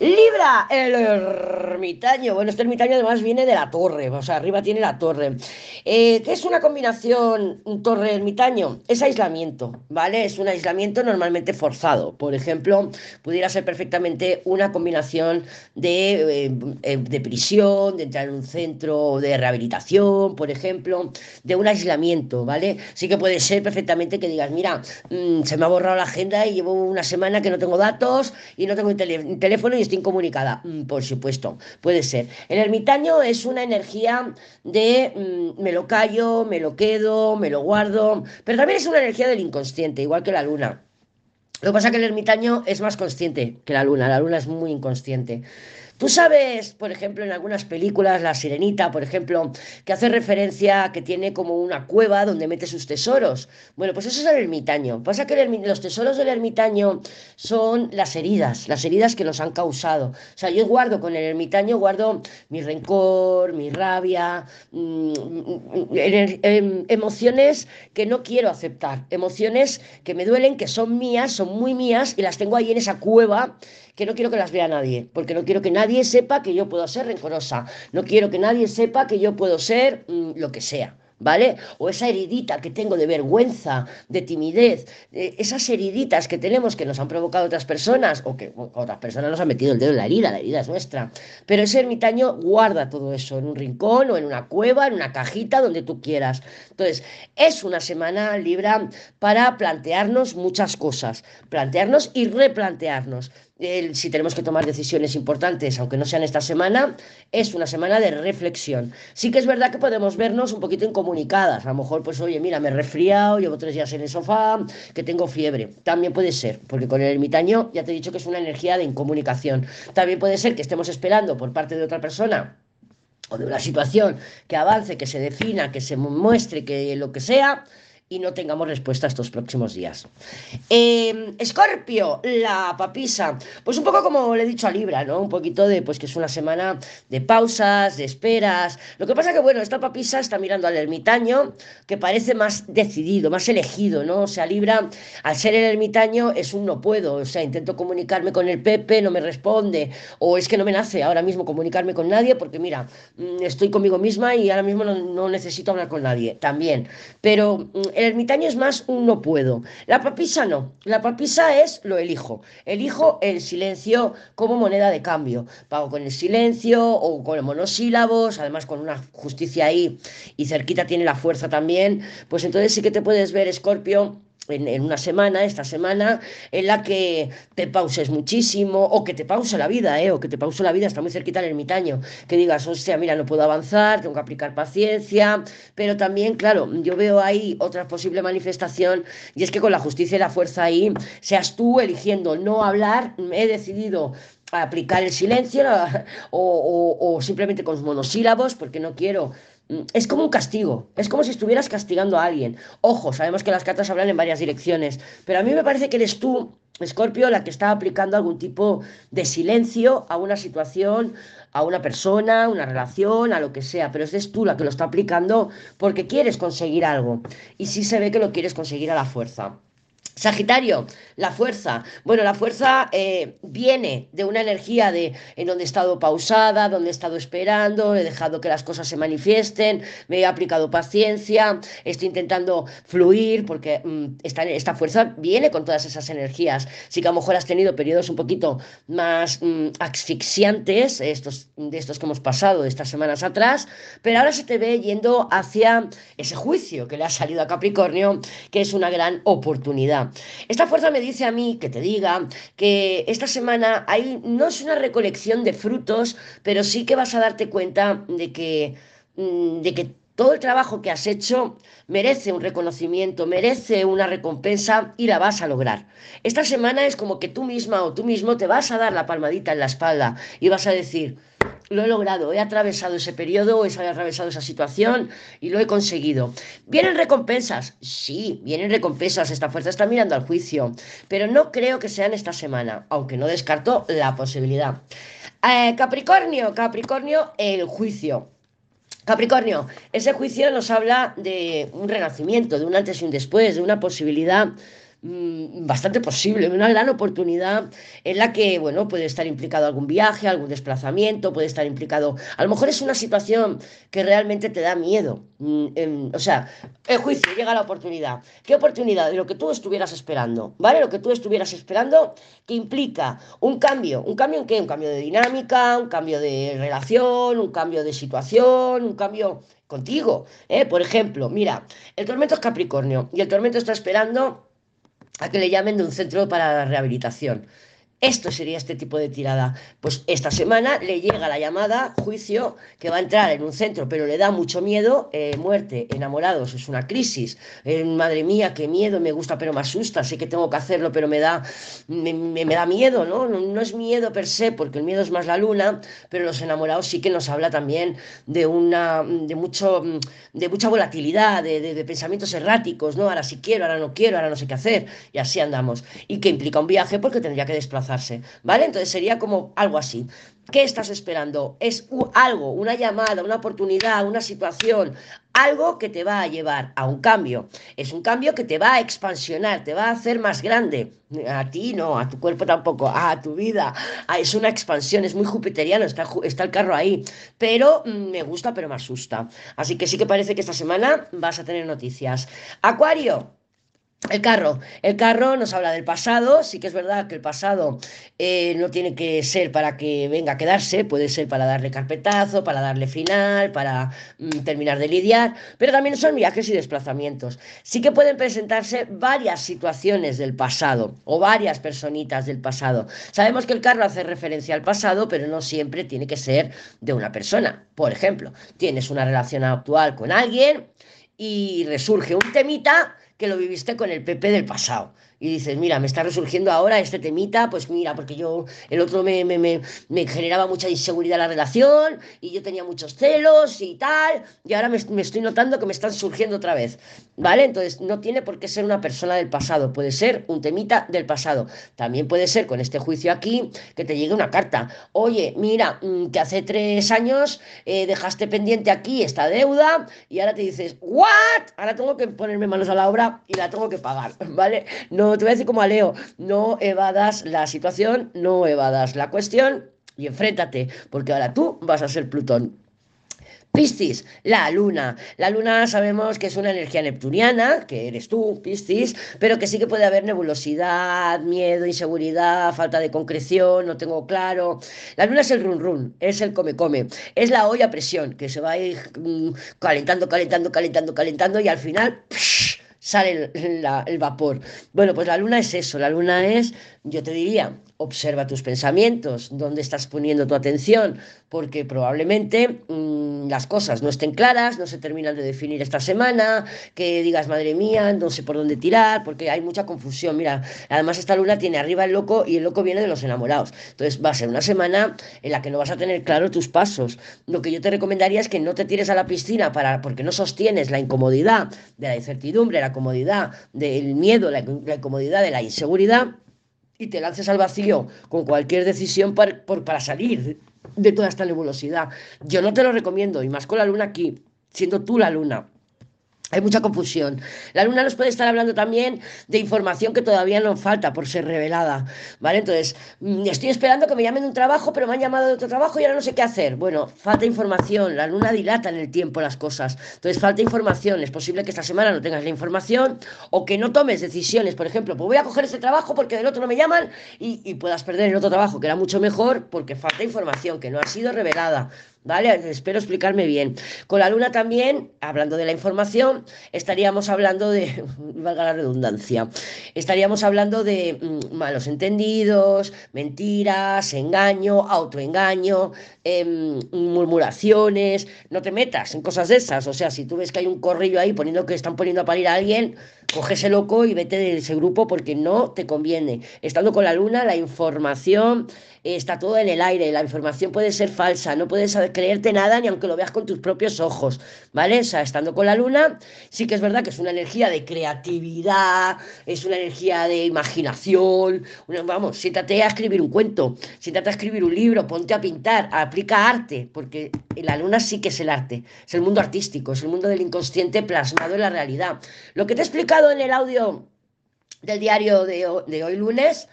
Libra, el ermitaño. Bueno, este ermitaño además viene de la torre, o sea, arriba tiene la torre. Eh, ¿Qué es una combinación torre-ermitaño? Es aislamiento, ¿vale? Es un aislamiento normalmente forzado. Por ejemplo, pudiera ser perfectamente una combinación de, eh, eh, de prisión, de entrar en un centro de rehabilitación, por ejemplo, de un aislamiento, ¿vale? Sí que puede ser perfectamente que digas, mira, mmm, se me ha borrado la agenda y llevo una semana que no tengo datos y no tengo teléfono y incomunicada. Mm, por supuesto, puede ser. El ermitaño es una energía de mm, me lo callo, me lo quedo, me lo guardo, pero también es una energía del inconsciente, igual que la luna. Lo que pasa es que el ermitaño es más consciente que la luna, la luna es muy inconsciente. Tú sabes, por ejemplo, en algunas películas, La Sirenita, por ejemplo, que hace referencia a que tiene como una cueva donde mete sus tesoros. Bueno, pues eso es el ermitaño. Pasa que los tesoros del ermitaño son las heridas, las heridas que nos han causado. O sea, yo guardo con el ermitaño, guardo mi rencor, mi rabia, mmm, em, emociones que no quiero aceptar, emociones que me duelen, que son mías, son muy mías y las tengo ahí en esa cueva que no quiero que las vea nadie, porque no quiero que nadie sepa que yo puedo ser rencorosa, no quiero que nadie sepa que yo puedo ser mmm, lo que sea. ¿vale? O esa heridita que tengo de vergüenza, de timidez, eh, esas heriditas que tenemos que nos han provocado otras personas o que otras personas nos han metido el dedo en la herida, la herida es nuestra. Pero ese ermitaño guarda todo eso en un rincón o en una cueva, en una cajita, donde tú quieras. Entonces, es una semana Libra para plantearnos muchas cosas, plantearnos y replantearnos si tenemos que tomar decisiones importantes, aunque no sean esta semana, es una semana de reflexión. Sí que es verdad que podemos vernos un poquito incomunicadas. A lo mejor, pues, oye, mira, me he resfriado, llevo tres días en el sofá, que tengo fiebre. También puede ser, porque con el ermitaño ya te he dicho que es una energía de incomunicación. También puede ser que estemos esperando por parte de otra persona o de una situación que avance, que se defina, que se muestre, que lo que sea y no tengamos respuesta estos próximos días. Escorpio, eh, la papisa. Pues un poco como le he dicho a Libra, ¿no? Un poquito de, pues que es una semana de pausas, de esperas. Lo que pasa que, bueno, esta papisa está mirando al ermitaño, que parece más decidido, más elegido, ¿no? O sea, Libra, al ser el ermitaño, es un no puedo. O sea, intento comunicarme con el Pepe, no me responde. O es que no me nace ahora mismo comunicarme con nadie, porque mira, mm, estoy conmigo misma y ahora mismo no, no necesito hablar con nadie. También. Pero mm, el ermitaño es más un no puedo. La papisa no. La papisa es lo elijo. Elijo el silencio como moneda de cambio. Pago con el silencio o con monosílabos, además con una justicia ahí y cerquita tiene la fuerza también. Pues entonces sí que te puedes ver, Escorpio en, una semana, esta semana, en la que te pauses muchísimo, o que te pause la vida, ¿eh? o que te pause la vida, está muy cerquita el ermitaño, que digas, o sea, mira, no puedo avanzar, tengo que aplicar paciencia, pero también, claro, yo veo ahí otra posible manifestación, y es que con la justicia y la fuerza ahí, seas tú eligiendo no hablar, he decidido aplicar el silencio o, o, o simplemente con monosílabos, porque no quiero es como un castigo, es como si estuvieras castigando a alguien. Ojo, sabemos que las cartas hablan en varias direcciones, pero a mí me parece que eres tú, Escorpio, la que está aplicando algún tipo de silencio a una situación, a una persona, una relación, a lo que sea, pero es tú la que lo está aplicando porque quieres conseguir algo y sí se ve que lo quieres conseguir a la fuerza. Sagitario, la fuerza. Bueno, la fuerza eh, viene de una energía de en donde he estado pausada, donde he estado esperando, he dejado que las cosas se manifiesten, me he aplicado paciencia, estoy intentando fluir, porque mm, esta, fuerza viene con todas esas energías. Sí que a lo mejor has tenido periodos un poquito más mm, asfixiantes, estos, de estos que hemos pasado de estas semanas atrás, pero ahora se te ve yendo hacia ese juicio que le ha salido a Capricornio, que es una gran oportunidad. Esta fuerza me dice a mí que te diga que esta semana hay, no es una recolección de frutos, pero sí que vas a darte cuenta de que, mm, de que todo el trabajo que has hecho merece un reconocimiento, merece una recompensa y la vas a lograr. Esta semana es como que tú misma o tú mismo te vas a dar la palmadita en la espalda y vas a decir, lo he logrado, he atravesado ese periodo, he atravesado esa situación y lo he conseguido. ¿Vienen recompensas? Sí, vienen recompensas. Esta fuerza está mirando al juicio, pero no creo que sean esta semana, aunque no descarto la posibilidad. Eh, Capricornio, Capricornio, el juicio. Capricornio, ese juicio nos habla de un renacimiento, de un antes y un después, de una posibilidad mm, bastante posible, una gran oportunidad en la que, bueno, puede estar implicado algún viaje, algún desplazamiento, puede estar implicado, a lo mejor es una situación que realmente te da miedo. Mm, o sea, el juicio, llega la oportunidad. ¿Qué oportunidad? De lo que tú estuvieras esperando, ¿vale? Lo que tú estuvieras esperando que implica un cambio. ¿Un cambio en qué? Un cambio de dinámica, un cambio de relación, un cambio de situación, un cambio contigo. ¿eh? Por ejemplo, mira, el tormento es Capricornio y el tormento está esperando a que le llamen de un centro para la rehabilitación. Esto sería este tipo de tirada. Pues esta semana le llega la llamada, juicio, que va a entrar en un centro, pero le da mucho miedo, eh, muerte, enamorados, es una crisis. Eh, madre mía, qué miedo, me gusta, pero me asusta, sé que tengo que hacerlo, pero me da, me, da miedo, ¿no? ¿no? es miedo per se, porque el miedo es más la luna, pero los enamorados sí que nos habla también de una, de mucho, de mucha volatilidad, de, de pensamientos erráticos, ¿no? Ahora sí quiero, ahora no quiero, ahora no sé qué hacer, y así andamos. Y que implica un viaje porque tendría que desplazar ¿vale? Entonces sería como algo así. ¿Qué estás esperando? Es algo, una llamada, una oportunidad, una situación, algo que te va a llevar a un cambio. Es un cambio que te va a expansionar, te va a hacer más grande. A ti no, a tu cuerpo tampoco, a tu vida. Ah, es una expansión, es muy jupiteriano, está, está el carro ahí. Pero mm, me gusta, pero me asusta. Así que sí que parece que esta semana vas a tener noticias. Acuario. El carro, el carro nos habla del pasado, sí que es verdad que el pasado eh, no tiene que ser para que venga a quedarse, puede ser para darle carpetazo, para darle final, para mm, terminar de lidiar, pero también son viajes y desplazamientos. Sí que pueden presentarse varias situaciones del pasado o varias personitas del pasado. Sabemos que el carro hace referencia al pasado, pero no siempre tiene que ser de una persona. Por ejemplo, tienes una relación actual con alguien y resurge un temita que lo viviste con el PP del pasado y dices, mira, me está resurgiendo ahora este temita, pues mira, porque yo, el otro me, me, me, me generaba mucha inseguridad la relación y yo tenía muchos celos y tal, y ahora me, estoy notando que me están surgiendo otra vez, ¿vale? Entonces, no tiene por qué ser una persona del pasado, puede ser un temita del pasado. También puede ser con este juicio aquí que te llegue una carta, oye, mira, mm, que hace tres años eh, dejaste pendiente aquí esta deuda y ahora te dices, ¿what? Ahora tengo que ponerme manos a la obra y la tengo que pagar, ¿vale? No te voy a decir como a Leo, no evadas la situación, no evadas la cuestión y enfréntate, porque ahora tú vas a ser Plutón. Piscis, la luna. La luna sabemos que es una energía neptuniana, que eres tú, Piscis, pero que sí que puede haber nebulosidad, miedo, inseguridad, falta de concreción, no tengo claro. La luna es el run run, es el come come, es la olla a presión, que se va a ir mm, calentando, calentando, calentando, calentando y al final sale el, vapor. Bueno, pues la luna es eso, la luna es, yo te diría, observa tus pensamientos, dónde estás poniendo tu atención, porque probablemente mm, las cosas no estén claras, no se terminan de definir esta semana, que digas, madre mía, no sé por dónde tirar, porque hay mucha confusión. Mira, además esta luna tiene arriba el loco y el loco viene de los enamorados. Entonces va a ser una semana en la que no vas a tener claro tus pasos. Lo que yo te recomendaría es que no te tires a la piscina para, porque no sostienes la incomodidad de la incertidumbre, la comodidad del miedo, la incomodidad de la inseguridad y te lances al vacío con cualquier decisión para, para salir de toda esta nebulosidad. Yo no te lo recomiendo, y más con la luna aquí, siendo tú la luna. Hay mucha confusión. La luna nos puede estar hablando también de información que todavía nos falta por ser revelada, ¿vale? Entonces, mm, estoy esperando que me llamen de un trabajo, pero me han llamado de otro trabajo y ahora no sé qué hacer. Bueno, falta información. La luna dilata en el tiempo las cosas. Entonces, falta información. Es posible que esta semana no tengas la información o que no tomes decisiones. Por ejemplo, pues voy a coger este trabajo porque del otro no me llaman y, y puedas perder el otro trabajo que era mucho mejor porque falta información que no ha sido revelada. ¿Vale? Espero explicarme bien. Con la luna también, hablando de la información, estaríamos hablando de, valga la redundancia, estaríamos hablando de mm, malos entendidos, mentiras, engaño, autoengaño, em, murmuraciones, no te metas en cosas de esas, o sea, si tú ves que hay un corrillo ahí poniendo que están poniendo a parir a alguien, coge ese loco y vete de ese grupo porque no te conviene. Estando con la luna, la información está todo en el aire, la información puede ser falsa, no puedes creerte nada ni aunque lo veas con tus propios ojos, ¿vale? O sea, estando con la luna, sí que es verdad que es una energía de creatividad, es una energía de imaginación, vamos, siéntate a escribir un cuento, siéntate a escribir un libro, ponte a pintar, aplica arte, porque la luna sí que es el arte, es el mundo artístico, es el mundo del inconsciente plasmado en la realidad. Lo que te he explicado en el audio del diario de hoy lunes.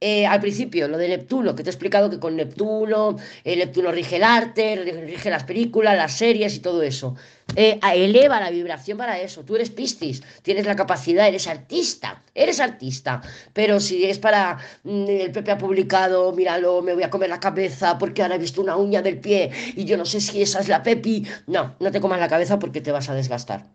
Eh, al principio, lo de Neptuno, que te he explicado que con Neptuno, eh, Neptuno rige el arte, ri- rige las películas, las series y todo eso. Eh, eleva la vibración para eso. Tú eres Piscis, tienes la capacidad, eres artista, eres artista. Pero si es para mm, el Pepe ha publicado, míralo, me voy a comer la cabeza porque ahora he visto una uña del pie y yo no sé si esa es la Pepi. No, no te comas la cabeza porque te vas a desgastar.